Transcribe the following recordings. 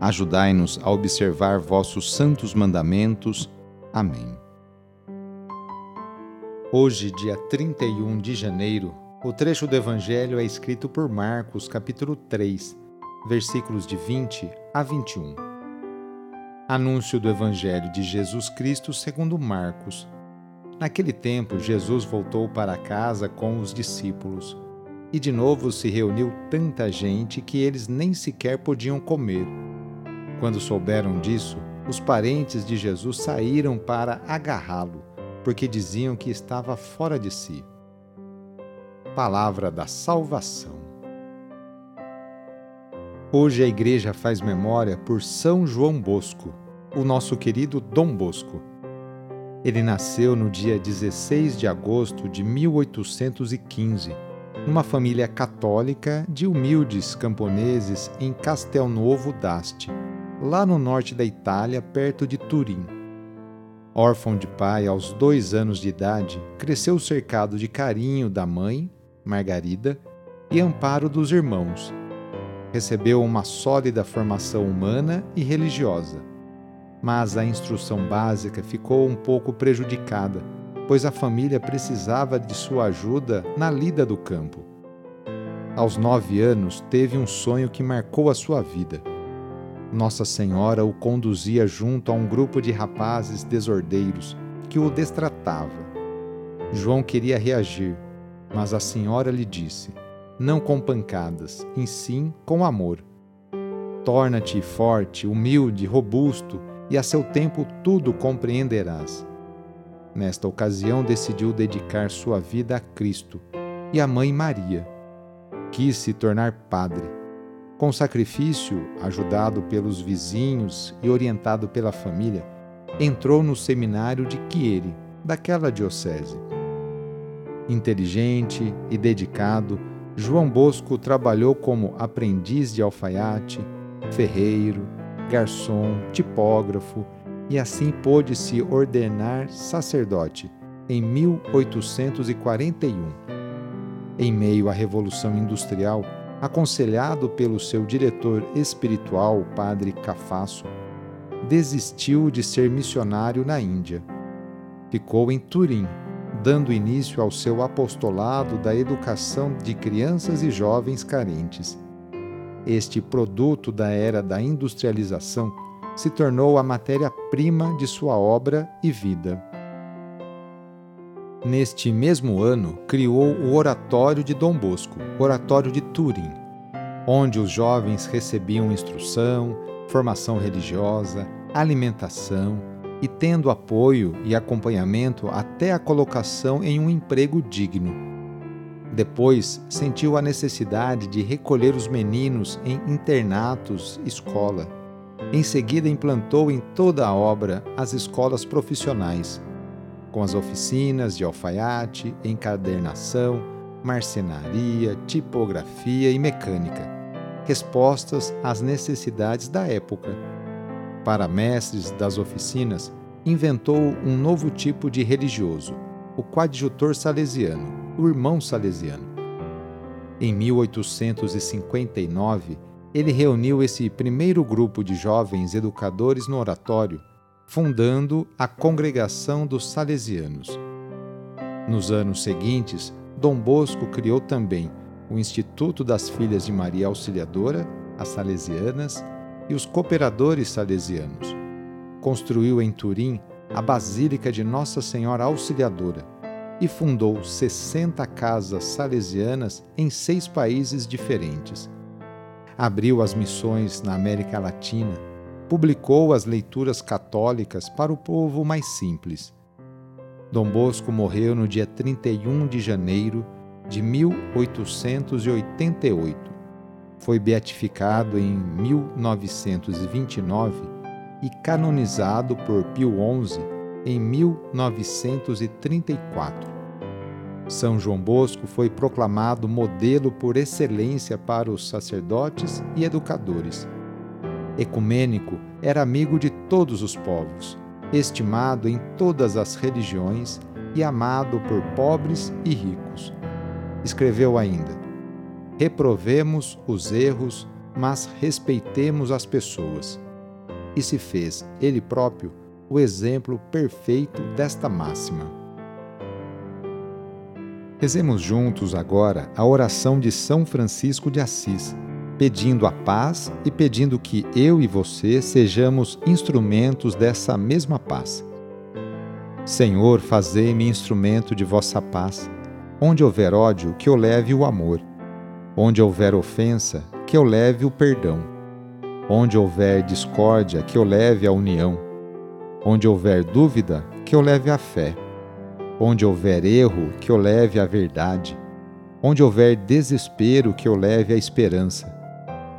Ajudai-nos a observar vossos santos mandamentos. Amém. Hoje, dia 31 de janeiro, o trecho do Evangelho é escrito por Marcos, capítulo 3, versículos de 20 a 21. Anúncio do Evangelho de Jesus Cristo segundo Marcos. Naquele tempo, Jesus voltou para casa com os discípulos. E de novo se reuniu tanta gente que eles nem sequer podiam comer. Quando souberam disso, os parentes de Jesus saíram para agarrá-lo, porque diziam que estava fora de si. Palavra da Salvação. Hoje a igreja faz memória por São João Bosco, o nosso querido Dom Bosco. Ele nasceu no dia 16 de agosto de 1815, numa família católica de humildes camponeses em Castelnovo d'Asti lá no norte da Itália, perto de Turim. Órfão de pai aos dois anos de idade, cresceu cercado de carinho da mãe, Margarida, e amparo dos irmãos. Recebeu uma sólida formação humana e religiosa. Mas a instrução básica ficou um pouco prejudicada, pois a família precisava de sua ajuda na lida do campo. Aos nove anos, teve um sonho que marcou a sua vida nossa Senhora o conduzia junto a um grupo de rapazes desordeiros que o destratava. João queria reagir, mas a Senhora lhe disse: Não com pancadas, em sim com amor. Torna-te forte, humilde, robusto, e a seu tempo tudo compreenderás. Nesta ocasião, decidiu dedicar sua vida a Cristo e à Mãe Maria. Quis se tornar padre com sacrifício, ajudado pelos vizinhos e orientado pela família, entrou no seminário de Chieri, daquela diocese. Inteligente e dedicado, João Bosco trabalhou como aprendiz de alfaiate, ferreiro, garçom, tipógrafo e assim pôde se ordenar sacerdote em 1841. Em meio à Revolução Industrial, aconselhado pelo seu diretor espiritual, padre Cafasso, desistiu de ser missionário na Índia. Ficou em Turim, dando início ao seu apostolado da educação de crianças e jovens carentes. Este produto da era da industrialização se tornou a matéria-prima de sua obra e vida. Neste mesmo ano, criou o Oratório de Dom Bosco, Oratório de Turim, onde os jovens recebiam instrução, formação religiosa, alimentação e tendo apoio e acompanhamento até a colocação em um emprego digno. Depois, sentiu a necessidade de recolher os meninos em internatos, escola. Em seguida, implantou em toda a obra as escolas profissionais com as oficinas de alfaiate, encadernação, marcenaria, tipografia e mecânica, respostas às necessidades da época. Para mestres das oficinas, inventou um novo tipo de religioso, o coadjutor salesiano, o irmão salesiano. Em 1859, ele reuniu esse primeiro grupo de jovens educadores no oratório fundando a Congregação dos Salesianos. Nos anos seguintes, Dom Bosco criou também o Instituto das Filhas de Maria Auxiliadora, as Salesianas, e os Cooperadores Salesianos. Construiu em Turim a Basílica de Nossa Senhora Auxiliadora e fundou 60 casas salesianas em seis países diferentes. Abriu as missões na América Latina, publicou as leituras católicas para o povo mais simples. Dom Bosco morreu no dia 31 de janeiro de 1888. Foi beatificado em 1929 e canonizado por Pio XI em 1934. São João Bosco foi proclamado modelo por excelência para os sacerdotes e educadores. Ecumênico, era amigo de todos os povos, estimado em todas as religiões e amado por pobres e ricos. Escreveu ainda: Reprovemos os erros, mas respeitemos as pessoas. E se fez ele próprio o exemplo perfeito desta máxima. Rezemos juntos agora a oração de São Francisco de Assis, pedindo a paz e pedindo que eu e você sejamos instrumentos dessa mesma paz. Senhor, fazei-me instrumento de vossa paz. Onde houver ódio, que eu leve o amor. Onde houver ofensa, que eu leve o perdão. Onde houver discórdia, que eu leve a união Onde houver dúvida, que eu leve a fé. Onde houver erro, que eu leve a verdade. Onde houver desespero, que eu leve a esperança.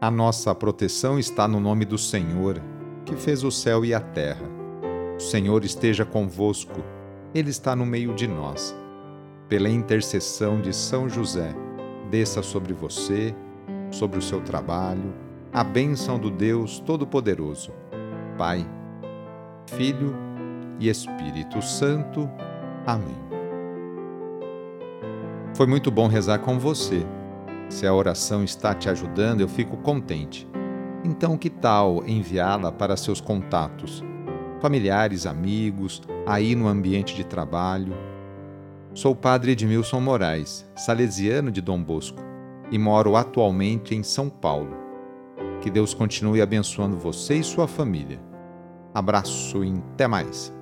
A nossa proteção está no nome do Senhor, que fez o céu e a terra. O Senhor esteja convosco, Ele está no meio de nós. Pela intercessão de São José, desça sobre você, sobre o seu trabalho, a bênção do Deus Todo-Poderoso, Pai, Filho e Espírito Santo. Amém. Foi muito bom rezar com você. Se a oração está te ajudando, eu fico contente. Então, que tal enviá-la para seus contatos, familiares, amigos, aí no ambiente de trabalho? Sou o padre Edmilson Moraes, salesiano de Dom Bosco, e moro atualmente em São Paulo. Que Deus continue abençoando você e sua família. Abraço e até mais.